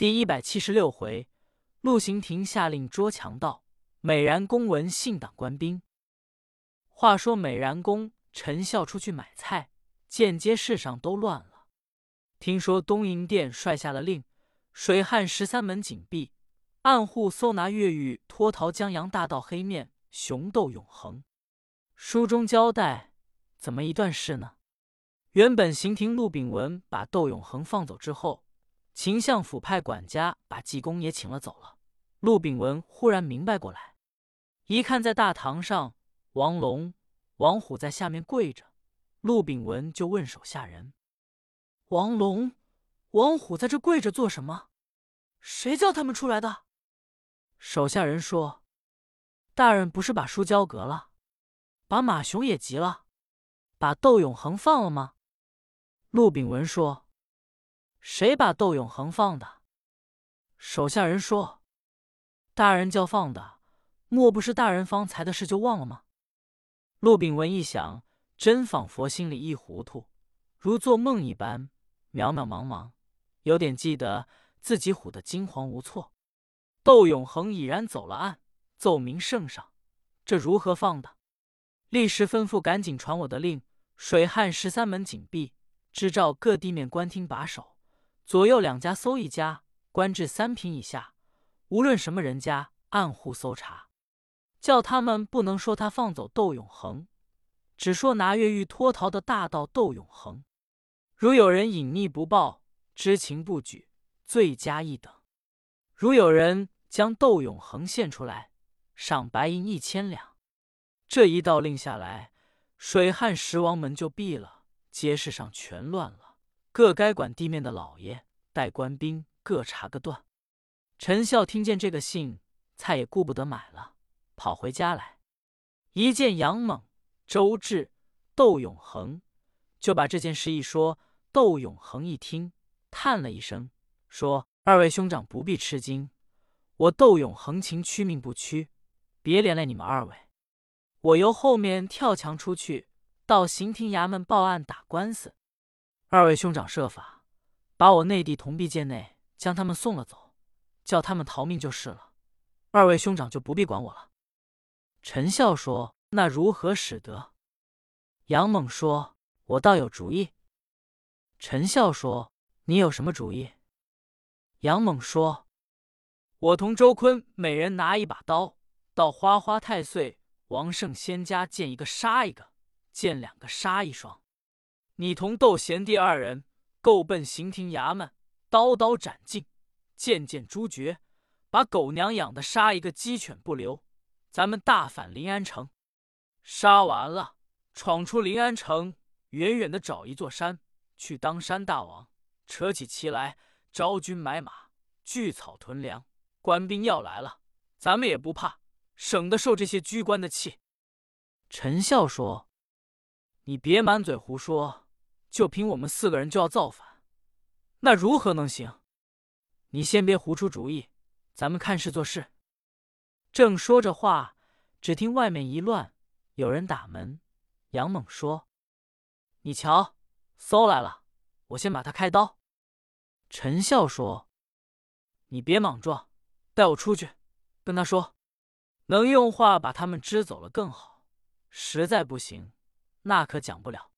第一百七十六回，陆行亭下令捉强盗，美髯公闻信党官兵。话说美髯公陈孝出去买菜，见街市上都乱了。听说东营殿帅下了令，水旱十三门紧闭，暗户搜拿越狱脱逃江洋大盗黑面熊斗永恒。书中交代，怎么一段事呢？原本刑庭陆炳文把窦永恒放走之后，秦相府派管家把济公也请了走了。陆炳文忽然明白过来，一看在大堂上，王龙、王虎在下面跪着，陆炳文就问手下人：“王龙、王虎在这跪着做什么？谁叫他们出来的？”手下人说：“大人不是把书交阁了？”把马雄也急了，把窦永恒放了吗？陆炳文说：“谁把窦永恒放的？”手下人说：“大人叫放的，莫不是大人方才的事就忘了吗？”陆炳文一想，真仿佛心里一糊涂，如做梦一般，渺渺茫茫，有点记得自己唬得惊慌无措。窦永恒已然走了案，奏明圣上，这如何放的？立时吩咐，赶紧传我的令：水旱十三门紧闭，支照各地面官厅把守，左右两家搜一家，官至三品以下，无论什么人家，暗户搜查，叫他们不能说他放走窦永恒，只说拿越狱脱逃的大盗窦永恒。如有人隐匿不报，知情不举，罪加一等；如有人将窦永恒献出来，赏白银一千两。这一道令下来，水旱十王门就闭了，街市上全乱了。各该管地面的老爷带官兵各查个断。陈孝听见这个信，菜也顾不得买了，跑回家来，一见杨猛、周志、窦永恒，就把这件事一说。窦永恒一听，叹了一声，说：“二位兄长不必吃惊，我窦永恒情屈命不屈，别连累你们二位。”我由后面跳墙出去，到刑庭衙门报案打官司。二位兄长设法把我内弟同臂剑内将他们送了走，叫他们逃命就是了。二位兄长就不必管我了。陈孝说：“那如何使得？”杨猛说：“我倒有主意。”陈孝说：“你有什么主意？”杨猛说：“我同周坤每人拿一把刀，到花花太岁。”王圣仙家见一个杀一个，见两个杀一双。你同窦贤弟二人，够奔刑庭衙门，刀刀斩尽，剑剑诛绝，把狗娘养的杀一个鸡犬不留。咱们大反临安城，杀完了，闯出临安城，远远的找一座山，去当山大王，扯起旗来，招军买马，聚草屯粮。官兵要来了，咱们也不怕。省得受这些居官的气。陈孝说：“你别满嘴胡说，就凭我们四个人就要造反，那如何能行？你先别胡出主意，咱们看事做事。”正说着话，只听外面一乱，有人打门。杨猛说：“你瞧，搜来了，我先把他开刀。”陈笑说：“你别莽撞，带我出去，跟他说。”能用话把他们支走了更好，实在不行，那可讲不了。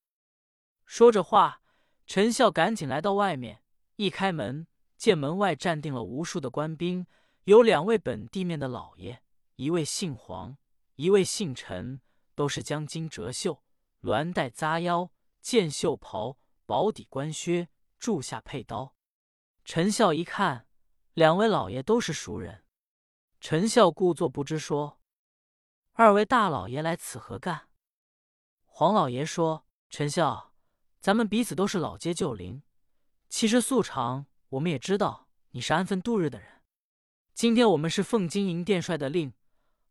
说着话，陈孝赶紧来到外面，一开门，见门外站定了无数的官兵，有两位本地面的老爷，一位姓黄，一位姓陈，都是将金折袖、鸾带扎腰、箭袖袍、薄底官靴、柱下佩刀。陈孝一看，两位老爷都是熟人。陈孝故作不知，说：“二位大老爷来此何干？”黄老爷说：“陈孝，咱们彼此都是老街旧邻，其实素常我们也知道你是安分度日的人。今天我们是奉金营殿帅的令，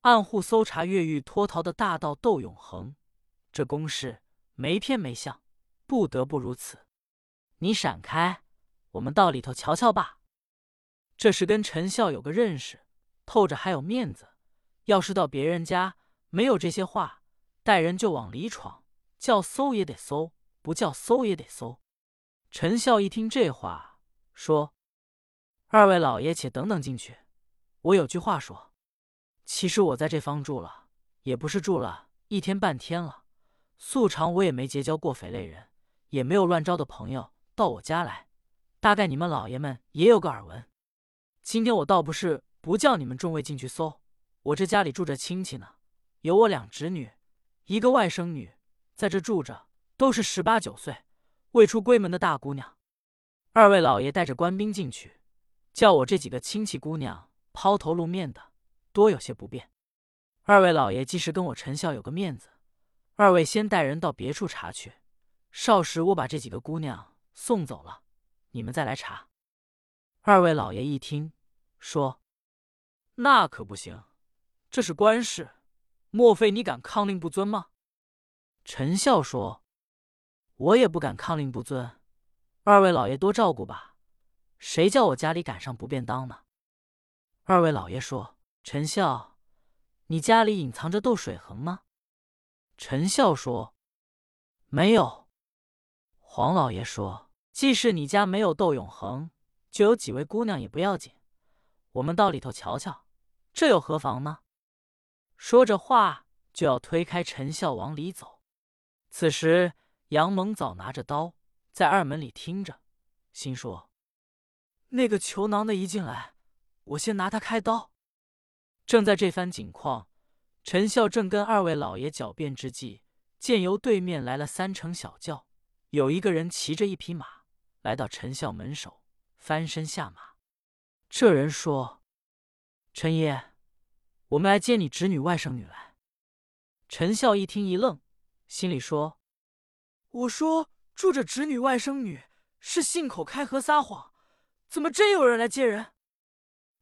暗户搜查越狱脱逃的大盗窦永恒，这公事没偏没向，不得不如此。你闪开，我们到里头瞧瞧吧。”这是跟陈笑有个认识。透着还有面子，要是到别人家没有这些话，带人就往里闯，叫搜也得搜，不叫搜也得搜。陈孝一听这话，说：“二位老爷且等等进去，我有句话说。其实我在这方住了，也不是住了一天半天了。素常我也没结交过匪类人，也没有乱招的朋友到我家来。大概你们老爷们也有个耳闻。今天我倒不是不叫你们众位进去搜，我这家里住着亲戚呢，有我两侄女，一个外甥女，在这住着，都是十八九岁未出闺门的大姑娘。二位老爷带着官兵进去，叫我这几个亲戚姑娘抛头露面的，多有些不便。二位老爷既是跟我陈孝有个面子，二位先带人到别处查去，少时我把这几个姑娘送走了，你们再来查。二位老爷一听，说：“那可不行，这是官事，莫非你敢抗令不遵吗？”陈孝说：“我也不敢抗令不遵。”二位老爷多照顾吧，谁叫我家里赶上不便当呢？二位老爷说：“陈孝，你家里隐藏着斗水衡吗？”陈孝说：“没有。”黄老爷说：“即使你家没有斗永恒，就有几位姑娘也不要紧，我们到里头瞧瞧，这又何妨呢？”说着话就要推开陈孝往里走，此时杨蒙早拿着刀。在二门里听着，心说：“那个囚囊的一进来，我先拿他开刀。”正在这番景况，陈孝正跟二位老爷狡辩之际，见由对面来了三乘小轿，有一个人骑着一匹马来到陈孝门首，翻身下马。这人说：“陈爷，我们来接你侄女外甥女来。”陈孝一听一愣，心里说：“我说。”住着侄女外甥女是信口开河撒谎，怎么真有人来接人？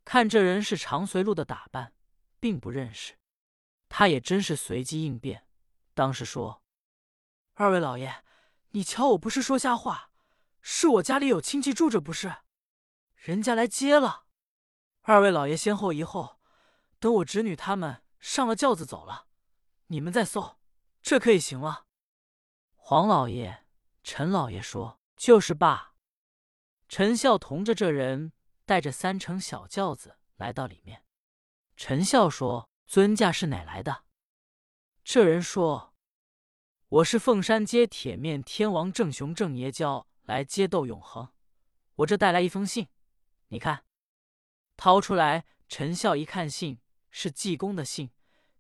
看这人是长随路的打扮，并不认识。他也真是随机应变，当时说：“二位老爷，你瞧我不是说瞎话，是我家里有亲戚住着，不是？人家来接了。二位老爷先后一后，等我侄女他们上了轿子走了，你们再搜，这可以行了。”黄老爷。陈老爷说：“就是罢。”陈孝同着这人带着三乘小轿子来到里面。陈孝说：“尊驾是哪来的？”这人说：“我是凤山街铁面天王郑雄郑爷叫来接窦永恒，我这带来一封信，你看。”掏出来，陈孝一看，信是济公的信。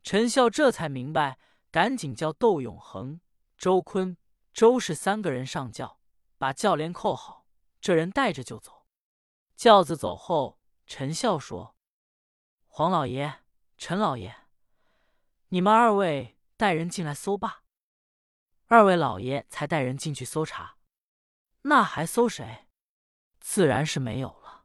陈孝这才明白，赶紧叫窦永恒、周坤。周氏三个人上轿，把轿帘扣好，这人带着就走。轿子走后，陈孝说：“黄老爷、陈老爷，你们二位带人进来搜吧。”二位老爷才带人进去搜查。那还搜谁？自然是没有了。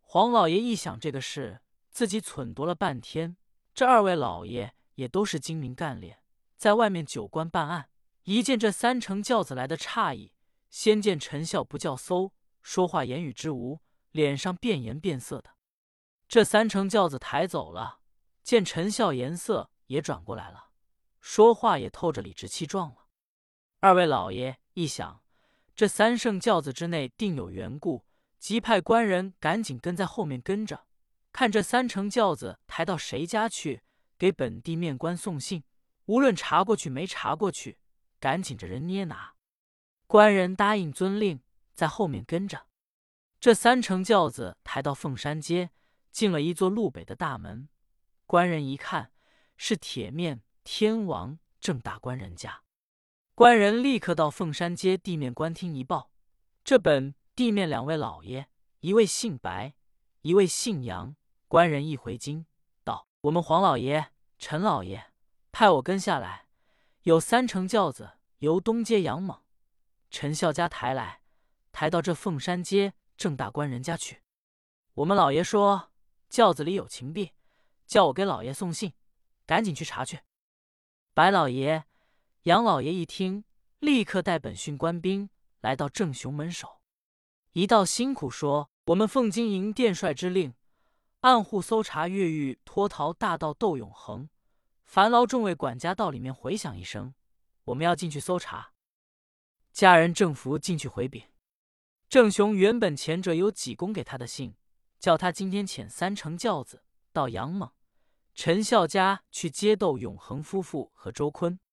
黄老爷一想这个事，自己忖度了半天。这二位老爷也都是精明干练，在外面酒官办案。一见这三乘轿子来的诧异，先见陈孝不叫搜，说话言语之无，脸上变颜变色的。这三乘轿子抬走了，见陈孝颜色也转过来了，说话也透着理直气壮了。二位老爷一想，这三乘轿子之内定有缘故，即派官人赶紧跟在后面跟着，看这三乘轿子抬到谁家去，给本地面官送信，无论查过去没查过去。赶紧着人捏拿，官人答应遵令，在后面跟着。这三乘轿子抬到凤山街，进了一座路北的大门。官人一看，是铁面天王郑大官人家。官人立刻到凤山街地面官厅一报，这本地面两位老爷，一位姓白，一位姓杨。官人一回京，道：“我们黄老爷、陈老爷派我跟下来。”有三乘轿子由东街杨猛、陈孝家抬来，抬到这凤山街郑大官人家去。我们老爷说轿子里有情币，叫我给老爷送信，赶紧去查去。白老爷、杨老爷一听，立刻带本训官兵来到郑雄门首，一道辛苦说：“我们凤金营殿帅之令，暗户搜查越狱脱逃大盗窦永恒。”烦劳众位管家到里面回响一声，我们要进去搜查。家人郑福进去回禀，郑雄原本前者有几公给他的信，叫他今天遣三乘轿子到杨猛、陈孝家去接斗永恒夫妇和周坤。